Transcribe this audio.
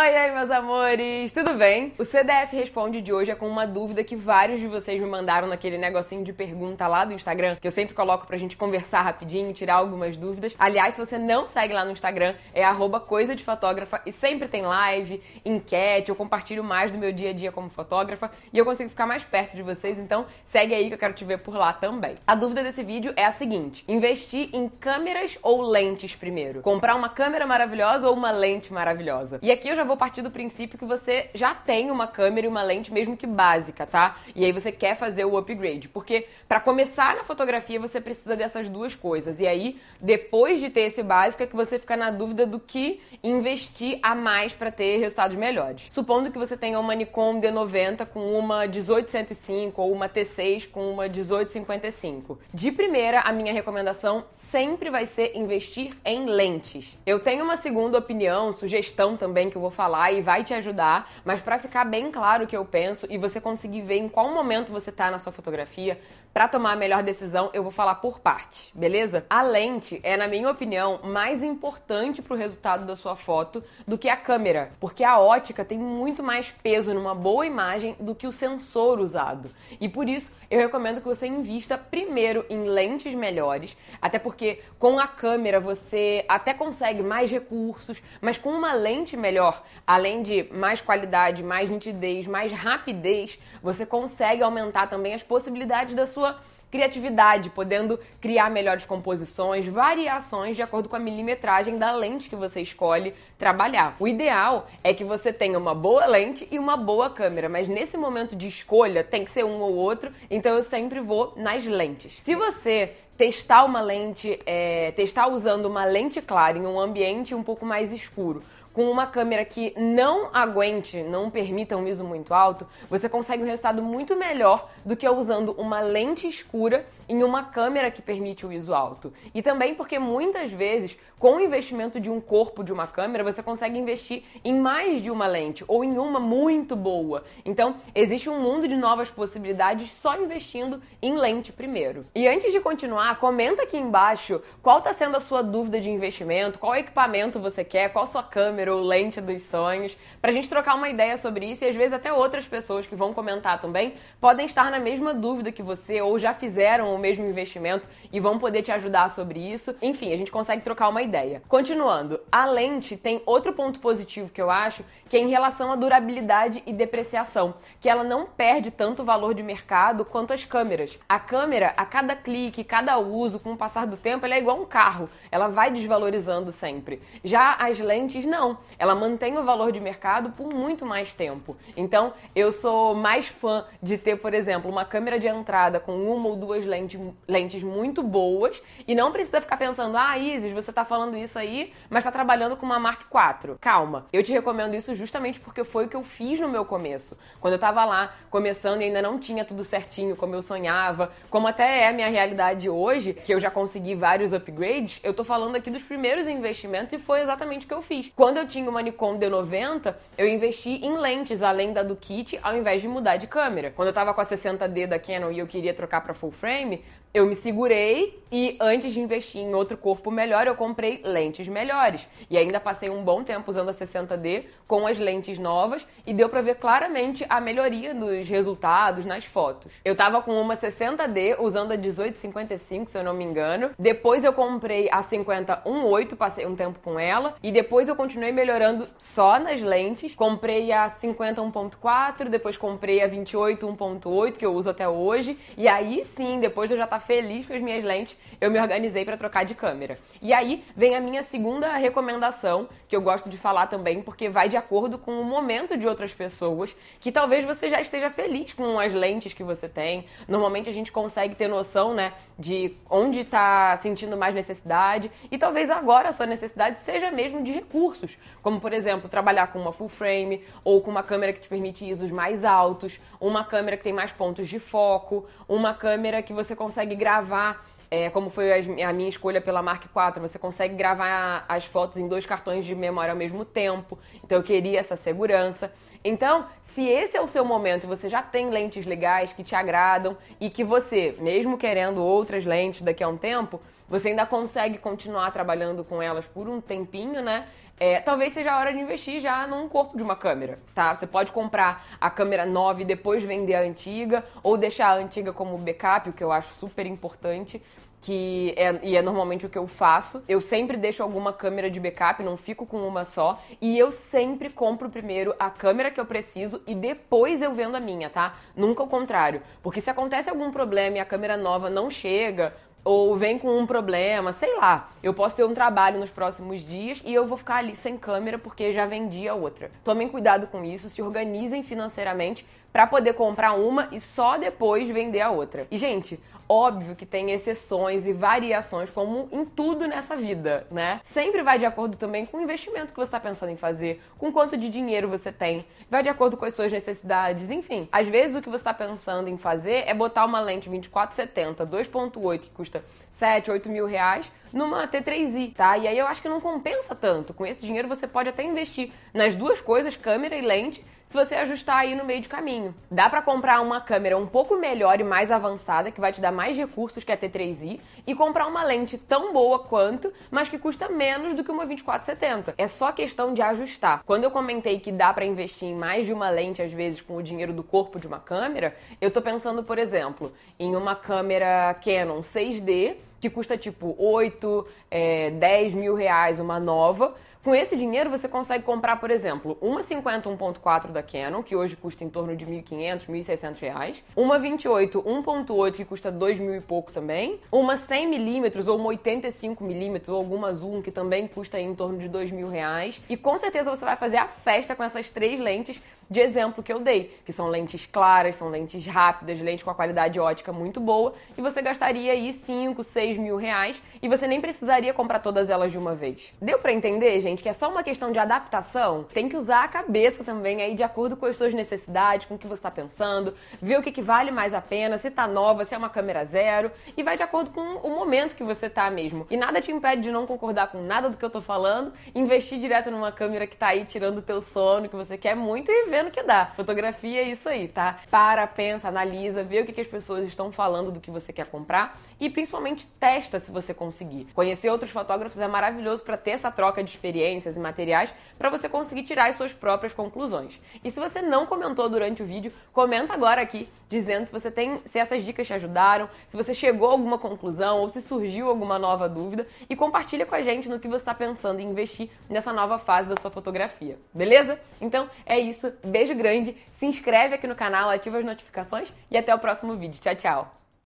Oi, oi, meus amores! Tudo bem? O CDF Responde de hoje é com uma dúvida que vários de vocês me mandaram naquele negocinho de pergunta lá do Instagram, que eu sempre coloco pra gente conversar rapidinho, tirar algumas dúvidas. Aliás, se você não segue lá no Instagram, é arroba coisa de fotógrafa e sempre tem live, enquete, eu compartilho mais do meu dia a dia como fotógrafa e eu consigo ficar mais perto de vocês, então segue aí que eu quero te ver por lá também. A dúvida desse vídeo é a seguinte: investir em câmeras ou lentes primeiro? Comprar uma câmera maravilhosa ou uma lente maravilhosa? E aqui eu já vou partir do princípio que você já tem uma câmera e uma lente, mesmo que básica, tá? E aí você quer fazer o upgrade. Porque para começar na fotografia você precisa dessas duas coisas. E aí, depois de ter esse básico, é que você fica na dúvida do que investir a mais para ter resultados melhores. Supondo que você tenha uma Nikon D90 com uma 1805 ou uma T6 com uma 1855. De primeira, a minha recomendação sempre vai ser investir em lentes. Eu tenho uma segunda opinião, sugestão também que eu vou falar e vai te ajudar, mas para ficar bem claro o que eu penso e você conseguir ver em qual momento você tá na sua fotografia, para tomar a melhor decisão, eu vou falar por parte, beleza? A lente é, na minha opinião, mais importante para o resultado da sua foto do que a câmera, porque a ótica tem muito mais peso numa boa imagem do que o sensor usado. E por isso, eu recomendo que você invista primeiro em lentes melhores, até porque com a câmera você até consegue mais recursos, mas com uma lente melhor, além de mais qualidade, mais nitidez, mais rapidez, você consegue aumentar também as possibilidades da sua criatividade, podendo criar melhores composições, variações de acordo com a milimetragem da lente que você escolhe trabalhar. O ideal é que você tenha uma boa lente e uma boa câmera, mas nesse momento de escolha tem que ser um ou outro, então eu sempre vou nas lentes. Se você testar uma lente, é, testar usando uma lente clara em um ambiente um pouco mais escuro, com uma câmera que não aguente, não permita um ISO muito alto, você consegue um resultado muito melhor do que usando uma lente escura em uma câmera que permite o ISO alto. E também porque muitas vezes, com o investimento de um corpo de uma câmera, você consegue investir em mais de uma lente ou em uma muito boa. Então, existe um mundo de novas possibilidades só investindo em lente primeiro. E antes de continuar, comenta aqui embaixo qual está sendo a sua dúvida de investimento, qual equipamento você quer, qual sua câmera ou lente dos sonhos, pra gente trocar uma ideia sobre isso e às vezes até outras pessoas que vão comentar também podem estar na mesma dúvida que você ou já fizeram o mesmo investimento e vão poder te ajudar sobre isso. Enfim, a gente consegue trocar uma ideia. Continuando, a lente tem outro ponto positivo que eu acho, que é em relação à durabilidade e depreciação, que ela não perde tanto valor de mercado quanto as câmeras. A câmera, a cada clique, cada uso, com o passar do tempo, ela é igual um carro, ela vai desvalorizando sempre. Já as lentes não, ela mantém o valor de mercado por muito mais tempo. Então, eu sou mais fã de ter, por exemplo, uma câmera de entrada com uma ou duas lentes, lentes muito boas e não precisa ficar pensando, ah, Isis, você tá falando isso aí, mas tá trabalhando com uma Mark IV. Calma, eu te recomendo isso justamente porque foi o que eu fiz no meu começo. Quando eu tava lá começando e ainda não tinha tudo certinho como eu sonhava, como até é a minha realidade hoje, que eu já consegui vários upgrades, eu tô falando aqui dos primeiros investimentos e foi exatamente o que eu fiz. Quando eu tinha uma Nikon D90, eu investi em lentes além da do kit, ao invés de mudar de câmera. Quando eu tava com a 60D da Canon e eu queria trocar para full frame, eu me segurei e antes de investir em outro corpo melhor, eu comprei lentes melhores. E ainda passei um bom tempo usando a 60D com as lentes novas e deu para ver claramente a melhoria dos resultados nas fotos. Eu tava com uma 60D usando a 1855, se eu não me engano. Depois eu comprei a 5018, passei um tempo com ela e depois eu continuei melhorando só nas lentes. Comprei a 50 1.4, depois comprei a 28 1.8 que eu uso até hoje e aí sim, depois eu já tava feliz com as minhas lentes, eu me organizei para trocar de câmera. E aí vem a minha segunda recomendação, que eu gosto de falar também, porque vai de acordo com o momento de outras pessoas, que talvez você já esteja feliz com as lentes que você tem. Normalmente a gente consegue ter noção, né, de onde está sentindo mais necessidade, e talvez agora a sua necessidade seja mesmo de recursos, como por exemplo, trabalhar com uma full frame ou com uma câmera que te permite ISOs mais altos, uma câmera que tem mais pontos de foco, uma câmera que você consegue consegue gravar, é, como foi a minha escolha pela Mark IV, você consegue gravar as fotos em dois cartões de memória ao mesmo tempo. Então eu queria essa segurança. Então, se esse é o seu momento você já tem lentes legais que te agradam e que você, mesmo querendo outras lentes daqui a um tempo, você ainda consegue continuar trabalhando com elas por um tempinho, né? é, talvez seja a hora de investir já num corpo de uma câmera, tá? Você pode comprar a câmera nova e depois vender a antiga, ou deixar a antiga como backup, o que eu acho super importante que é, e é normalmente o que eu faço. Eu sempre deixo alguma câmera de backup, não fico com uma só. E eu sempre compro primeiro a câmera que eu preciso e depois eu vendo a minha, tá? Nunca o contrário. Porque se acontece algum problema e a câmera nova não chega, ou vem com um problema, sei lá. Eu posso ter um trabalho nos próximos dias e eu vou ficar ali sem câmera porque já vendi a outra. Tomem cuidado com isso, se organizem financeiramente para poder comprar uma e só depois vender a outra. E gente, Óbvio que tem exceções e variações, como em tudo nessa vida, né? Sempre vai de acordo também com o investimento que você está pensando em fazer, com quanto de dinheiro você tem, vai de acordo com as suas necessidades, enfim. Às vezes o que você está pensando em fazer é botar uma lente 2470 2.8 que custa 7, 8 mil reais numa T3i, tá? E aí eu acho que não compensa tanto. Com esse dinheiro você pode até investir nas duas coisas, câmera e lente, se você ajustar aí no meio de caminho. Dá para comprar uma câmera um pouco melhor e mais avançada, que vai te dar mais recursos que a T3i, e comprar uma lente tão boa quanto, mas que custa menos do que uma 2470. É só questão de ajustar. Quando eu comentei que dá para investir em mais de uma lente às vezes com o dinheiro do corpo de uma câmera, eu tô pensando, por exemplo, em uma câmera Canon 6D que custa tipo 8, é, 10 mil reais uma nova, com esse dinheiro você consegue comprar, por exemplo, uma 50 1.4 da Canon, que hoje custa em torno de 1.500, 1.600 reais, uma 28 1.8 que custa 2 mil e pouco também, uma 100mm ou uma 85mm ou alguma Zoom que também custa em torno de 2 mil reais. E com certeza você vai fazer a festa com essas três lentes de exemplo que eu dei, que são lentes claras, são lentes rápidas, lentes com a qualidade ótica muito boa, e você gastaria aí 5, 6 mil reais e você nem precisaria comprar todas elas de uma vez. Deu para entender, gente, que é só uma questão de adaptação? Tem que usar a cabeça também aí de acordo com as suas necessidades, com o que você está pensando, ver o que, que vale mais a pena, se tá nova, se é uma câmera zero, e vai de acordo com o momento que você tá mesmo. E nada te impede de não concordar com nada do que eu tô falando, investir direto numa câmera que tá aí tirando o teu sono, que você quer muito e ver vendo que dá. Fotografia é isso aí, tá? Para, pensa, analisa, vê o que, que as pessoas estão falando do que você quer comprar e principalmente testa se você conseguir. Conhecer outros fotógrafos é maravilhoso para ter essa troca de experiências e materiais para você conseguir tirar as suas próprias conclusões. E se você não comentou durante o vídeo, comenta agora aqui dizendo se você tem, se essas dicas te ajudaram, se você chegou a alguma conclusão ou se surgiu alguma nova dúvida e compartilha com a gente no que você está pensando em investir nessa nova fase da sua fotografia. Beleza? Então é isso. Beijo grande, se inscreve aqui no canal, ativa as notificações e até o próximo vídeo. Tchau, tchau!